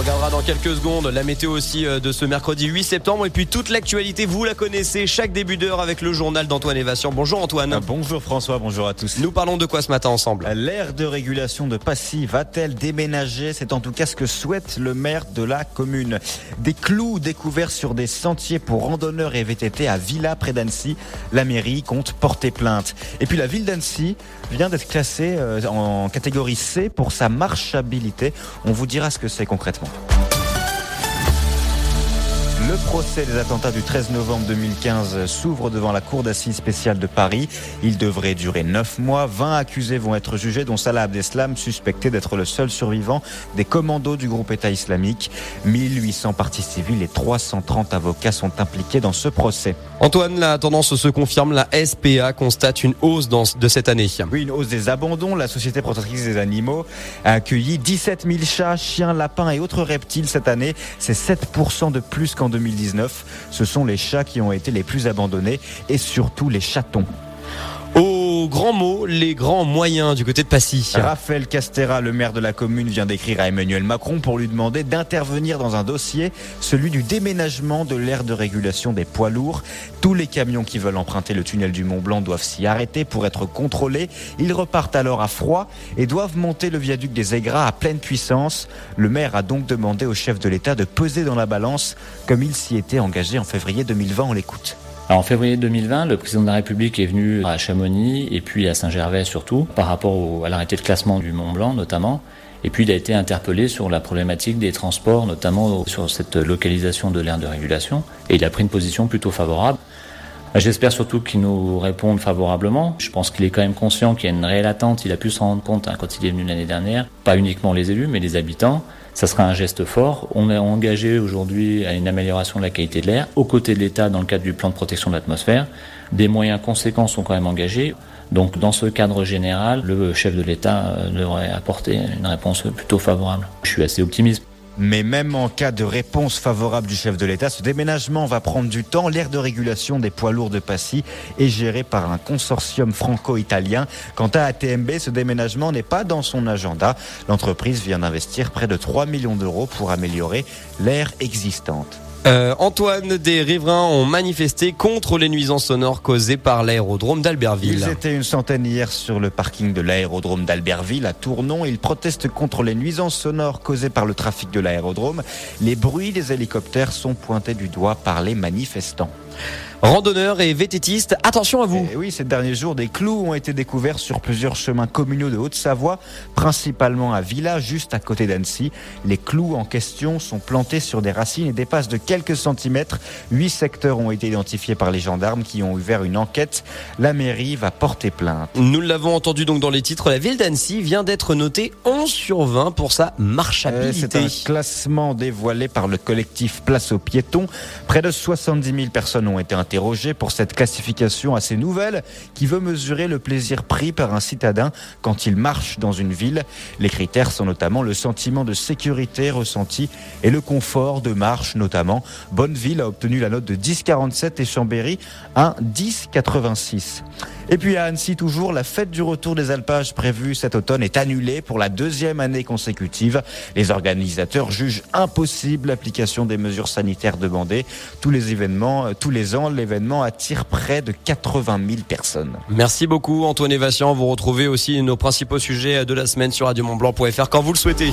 regardera dans quelques secondes la météo aussi euh, de ce mercredi 8 septembre et puis toute l'actualité, vous la connaissez chaque début d'heure avec le journal d'Antoine Évation. Bonjour Antoine. Ah, bonjour François, bonjour à tous. Nous parlons de quoi ce matin ensemble? L'aire de régulation de Passy va-t-elle déménager? C'est en tout cas ce que souhaite le maire de la commune. Des clous découverts sur des sentiers pour randonneurs et VTT à Villa près d'Annecy. La mairie compte porter plainte. Et puis la ville d'Annecy vient d'être classée euh, en catégorie C pour sa marchabilité. On vous dira ce que c'est concrètement. Le procès des attentats du 13 novembre 2015 s'ouvre devant la Cour d'assises spéciale de Paris. Il devrait durer 9 mois. 20 accusés vont être jugés, dont Salah Abdeslam, suspecté d'être le seul survivant des commandos du groupe État islamique. 1800 parties civiles et 330 avocats sont impliqués dans ce procès. Antoine, la tendance se confirme. La SPA constate une hausse de cette année. Oui, une hausse des abandons. La Société protectrice des animaux a accueilli 17 000 chats, chiens, lapins et autres reptiles cette année. C'est 7% de plus qu'en 2015. 2019. Ce sont les chats qui ont été les plus abandonnés et surtout les chatons. Au grand mot, les grands moyens du côté de Passy. Raphaël Castera, le maire de la commune, vient d'écrire à Emmanuel Macron pour lui demander d'intervenir dans un dossier, celui du déménagement de l'aire de régulation des poids lourds. Tous les camions qui veulent emprunter le tunnel du Mont Blanc doivent s'y arrêter pour être contrôlés. Ils repartent alors à froid et doivent monter le viaduc des Aigras à pleine puissance. Le maire a donc demandé au chef de l'État de peser dans la balance comme il s'y était engagé en février 2020. On l'écoute en février 2020, le président de la République est venu à Chamonix et puis à Saint-Gervais surtout, par rapport à l'arrêté de classement du Mont Blanc notamment. Et puis il a été interpellé sur la problématique des transports, notamment sur cette localisation de l'aire de régulation. Et il a pris une position plutôt favorable. J'espère surtout qu'il nous réponde favorablement. Je pense qu'il est quand même conscient qu'il y a une réelle attente. Il a pu s'en rendre compte hein, quand il est venu l'année dernière. Pas uniquement les élus, mais les habitants. Ça sera un geste fort. On est engagé aujourd'hui à une amélioration de la qualité de l'air, aux côtés de l'État dans le cadre du plan de protection de l'atmosphère. Des moyens conséquents sont quand même engagés. Donc dans ce cadre général, le chef de l'État euh, devrait apporter une réponse plutôt favorable. Je suis assez optimiste. Mais même en cas de réponse favorable du chef de l'État, ce déménagement va prendre du temps. L'aire de régulation des poids lourds de Passy est gérée par un consortium franco-italien. Quant à ATMB, ce déménagement n'est pas dans son agenda. L'entreprise vient d'investir près de 3 millions d'euros pour améliorer l'aire existante. Euh, Antoine, des riverains ont manifesté contre les nuisances sonores causées par l'aérodrome d'Albertville. Ils étaient une centaine hier sur le parking de l'aérodrome d'Albertville à Tournon. Ils protestent contre les nuisances sonores causées par le trafic de l'aérodrome. Les bruits des hélicoptères sont pointés du doigt par les manifestants. Randonneurs et vététistes, attention à vous. Et eh oui, ces derniers jours, des clous ont été découverts sur plusieurs chemins communaux de Haute-Savoie, principalement à Villa, juste à côté d'Annecy. Les clous en question sont plantés sur des racines et dépassent de quelques centimètres. Huit secteurs ont été identifiés par les gendarmes qui ont ouvert une enquête. La mairie va porter plainte. Nous l'avons entendu donc dans les titres, la ville d'Annecy vient d'être notée 11 sur 20 pour sa marchabilité. C'est un classement dévoilé par le collectif Place aux piétons. Près de 70 000 personnes ont été interrogé pour cette classification assez nouvelle qui veut mesurer le plaisir pris par un citadin quand il marche dans une ville. Les critères sont notamment le sentiment de sécurité ressenti et le confort de marche notamment. Bonneville a obtenu la note de 10,47 et Chambéry un 10,86. Et puis à Annecy toujours, la fête du retour des alpages prévue cet automne est annulée pour la deuxième année consécutive. Les organisateurs jugent impossible l'application des mesures sanitaires demandées. Tous les événements, euh, les ans, l'événement attire près de 80 000 personnes. Merci beaucoup Antoine Évation. Vous retrouvez aussi nos principaux sujets de la semaine sur radiomontblanc.fr quand vous le souhaitez.